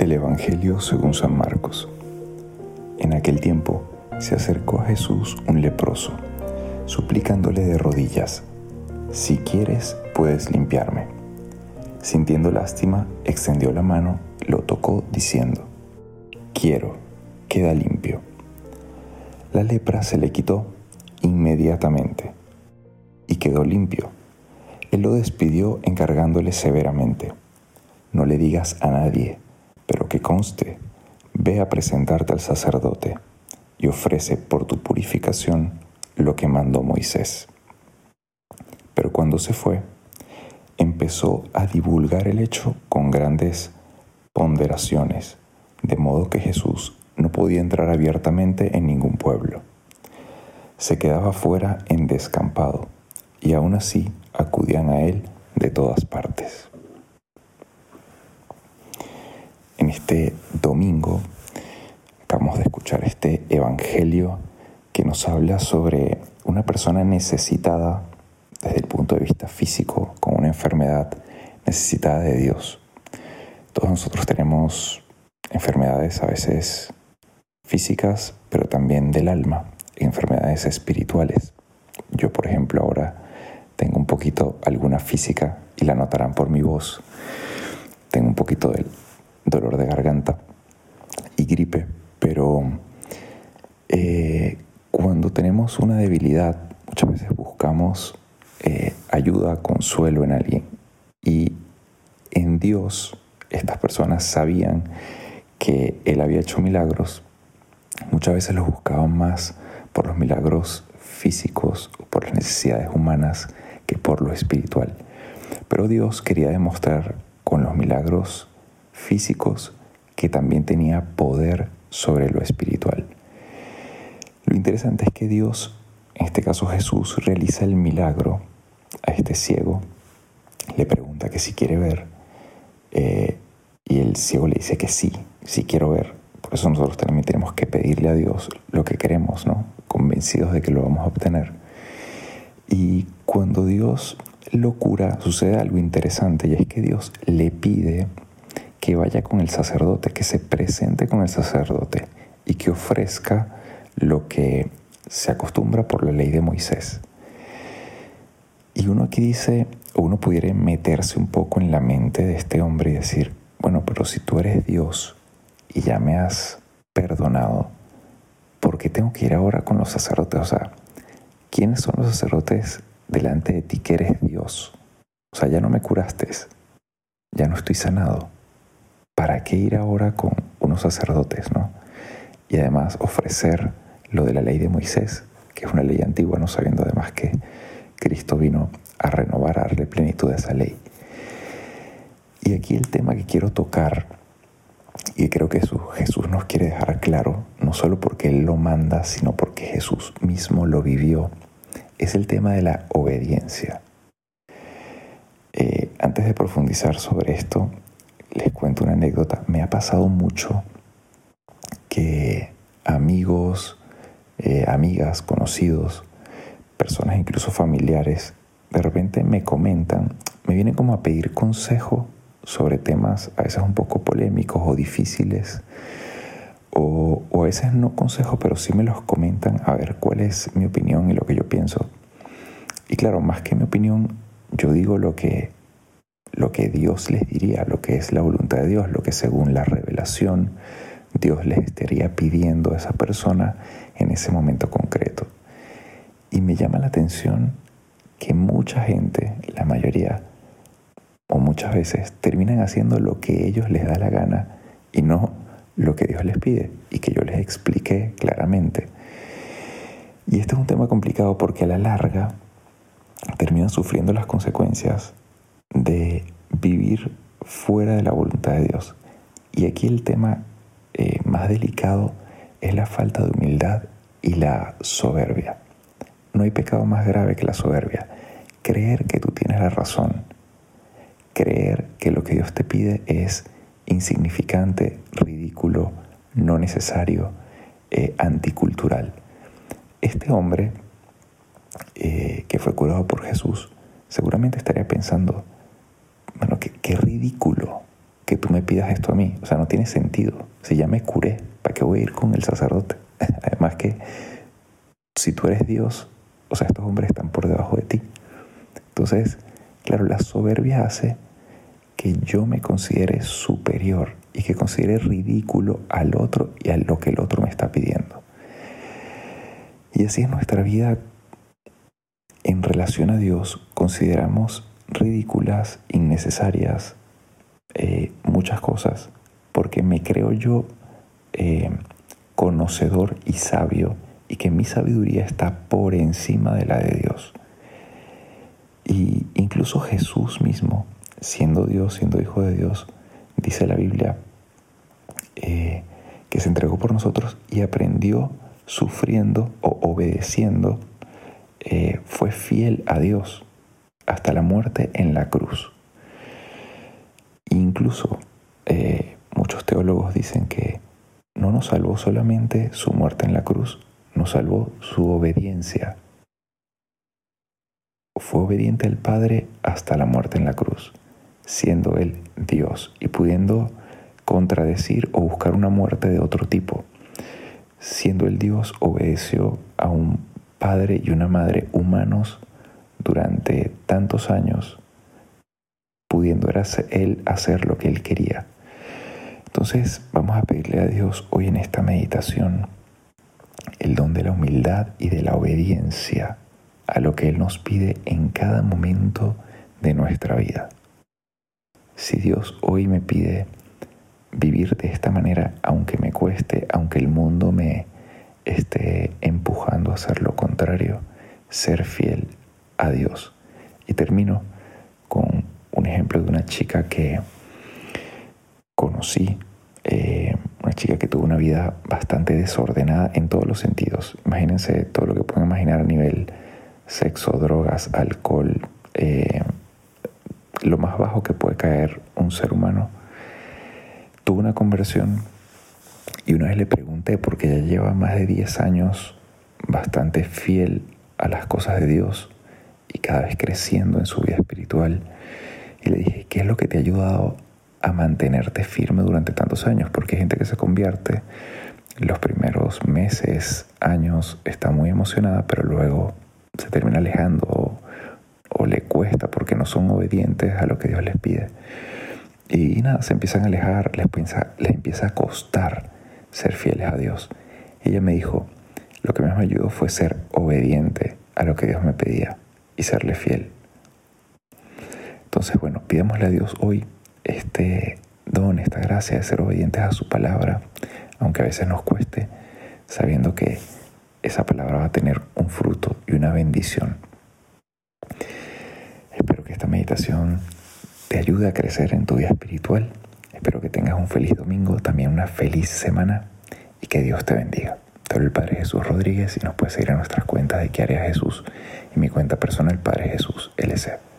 Del Evangelio según San Marcos. En aquel tiempo se acercó a Jesús un leproso, suplicándole de rodillas, Si quieres, puedes limpiarme. Sintiendo lástima, extendió la mano, lo tocó diciendo, Quiero, queda limpio. La lepra se le quitó inmediatamente y quedó limpio. Él lo despidió encargándole severamente, no le digas a nadie, pero que conste, ve a presentarte al sacerdote y ofrece por tu purificación lo que mandó Moisés. Pero cuando se fue, empezó a divulgar el hecho con grandes ponderaciones, de modo que Jesús no podía entrar abiertamente en ningún pueblo. Se quedaba fuera en descampado, y aún así acudían a él de todas partes. En este domingo acabamos de escuchar este evangelio que nos habla sobre una persona necesitada desde el punto de vista físico, con una enfermedad necesitada de Dios. Todos nosotros tenemos enfermedades a veces físicas, pero también del alma, enfermedades espirituales. Yo, por ejemplo, ahora tengo un poquito alguna física y la notarán por mi voz. Tengo un poquito del dolor de garganta y gripe, pero eh, cuando tenemos una debilidad, muchas veces buscamos eh, ayuda, consuelo en alguien. Y en Dios, estas personas sabían que Él había hecho milagros. Muchas veces los buscaban más por los milagros físicos o por las necesidades humanas que por lo espiritual. Pero Dios quería demostrar con los milagros físicos que también tenía poder sobre lo espiritual. Lo interesante es que Dios, en este caso Jesús, realiza el milagro a este ciego, le pregunta que si quiere ver, eh, y el ciego le dice que sí, sí quiero ver. Por eso nosotros también tenemos que pedirle a Dios lo que queremos, ¿no? Convencidos de que lo vamos a obtener. Y cuando Dios lo cura, sucede algo interesante, y es que Dios le pide que vaya con el sacerdote, que se presente con el sacerdote y que ofrezca lo que se acostumbra por la ley de Moisés. Y uno aquí dice, o uno pudiera meterse un poco en la mente de este hombre y decir, bueno, pero si tú eres Dios y ya me has perdonado, ¿por qué tengo que ir ahora con los sacerdotes? O sea, ¿quiénes son los sacerdotes delante de ti que eres Dios? O sea, ya no me curaste, ya no estoy sanado. ¿Para qué ir ahora con unos sacerdotes, no? Y además ofrecer lo de la ley de Moisés, que es una ley antigua, no sabiendo además que Cristo vino a renovar, a darle plenitud a esa ley. Y aquí el tema que quiero tocar, y creo que Jesús nos quiere dejar claro, no solo porque Él lo manda, sino porque Jesús mismo lo vivió, es el tema de la obediencia. Eh, antes de profundizar sobre esto, les cuento una anécdota. Me ha pasado mucho que amigos, eh, amigas, conocidos, personas incluso familiares, de repente me comentan, me vienen como a pedir consejo sobre temas a veces un poco polémicos o difíciles, o, o, a veces no consejo, pero sí me los comentan a ver cuál es mi opinión y lo que yo pienso. Y claro, más que mi opinión, yo digo lo que, lo que Dios les diría, lo que es la voluntad de Dios, lo que según la revelación Dios les estaría pidiendo a esa persona en ese momento concreto. Y me llama la atención que mucha gente, la mayoría, o muchas veces, terminan haciendo lo que ellos les da la gana y no lo que Dios les pide y que yo les expliqué claramente. Y este es un tema complicado porque a la larga terminan sufriendo las consecuencias de vivir fuera de la voluntad de Dios. Y aquí el tema eh, más delicado es la falta de humildad y la soberbia. No hay pecado más grave que la soberbia. Creer que tú tienes la razón. Creer que lo que Dios te pide es insignificante, ridículo, no necesario, eh, anticultural. Este hombre eh, que fue curado por Jesús seguramente estaría pensando, qué, ridículo que tú me pidas esto a mí? O sea, no tiene sentido. Si ya me curé, ¿para qué voy a ir con el sacerdote? Además que si tú eres Dios, o sea, estos hombres están por debajo de ti. Entonces, claro, la soberbia hace que yo me considere superior y que considere ridículo al otro y a lo que el otro me está pidiendo. Y así es nuestra vida en relación a Dios, consideramos ridículas, innecesarias, eh, muchas cosas, porque me creo yo eh, conocedor y sabio y que mi sabiduría está por encima de la de Dios. Y incluso Jesús mismo, siendo Dios, siendo Hijo de Dios, dice la Biblia, eh, que se entregó por nosotros y aprendió sufriendo o obedeciendo, fue fiel a Dios hasta la muerte en la cruz. Incluso eh, muchos teólogos dicen que no nos salvó solamente su muerte en la cruz, nos salvó su obediencia. Fue obediente al Padre hasta la muerte en la cruz, siendo Él Dios y pudiendo contradecir o buscar una muerte de otro tipo. Siendo el Dios, obedeció a un padre y una madre humanos durante tantos años, pudiendo él hacer lo que él quería. Entonces vamos a pedirle a Dios hoy en esta meditación el don de la humildad y de la obediencia a lo que Él nos pide en cada momento de nuestra vida. Si Dios hoy me pide vivir de esta manera, aunque me cueste, aunque el mundo me esté empujando a hacer lo contrario, ser fiel a Dios. Y termino con un ejemplo de una chica que conocí, eh, una chica que tuvo una vida bastante desordenada en todos los sentidos. Imagínense todo lo que pueden imaginar a nivel sexo, drogas, alcohol, eh, lo más bajo que puede caer un ser humano tuvo una conversión y una vez le pregunté, porque ella lleva más de 10 años bastante fiel a las cosas de Dios y cada vez creciendo en su vida espiritual, y le dije, ¿qué es lo que te ha ayudado a mantenerte firme durante tantos años? Porque hay gente que se convierte, los primeros meses, años, está muy emocionada, pero luego se termina alejando o, le cuesta porque no son obedientes a lo que Dios les pide. Y nada, se empiezan a alejar, les empieza, les empieza a costar ser fieles a Dios. ella me dijo, lo que más me ayudó fue ser obediente a lo que Dios me pedía y serle fiel. Entonces, bueno, pidámosle a Dios hoy este don, esta gracia de ser obedientes a su palabra, aunque a veces nos cueste, sabiendo que esa palabra va a tener un fruto y una bendición. Espero que esta meditación te ayude a crecer en tu vida espiritual. Espero que tengas un feliz domingo, también una feliz semana y que Dios te bendiga. Te el Padre Jesús Rodríguez y nos puedes seguir en nuestras cuentas de qué haría Jesús y mi cuenta personal Padre Jesús LC.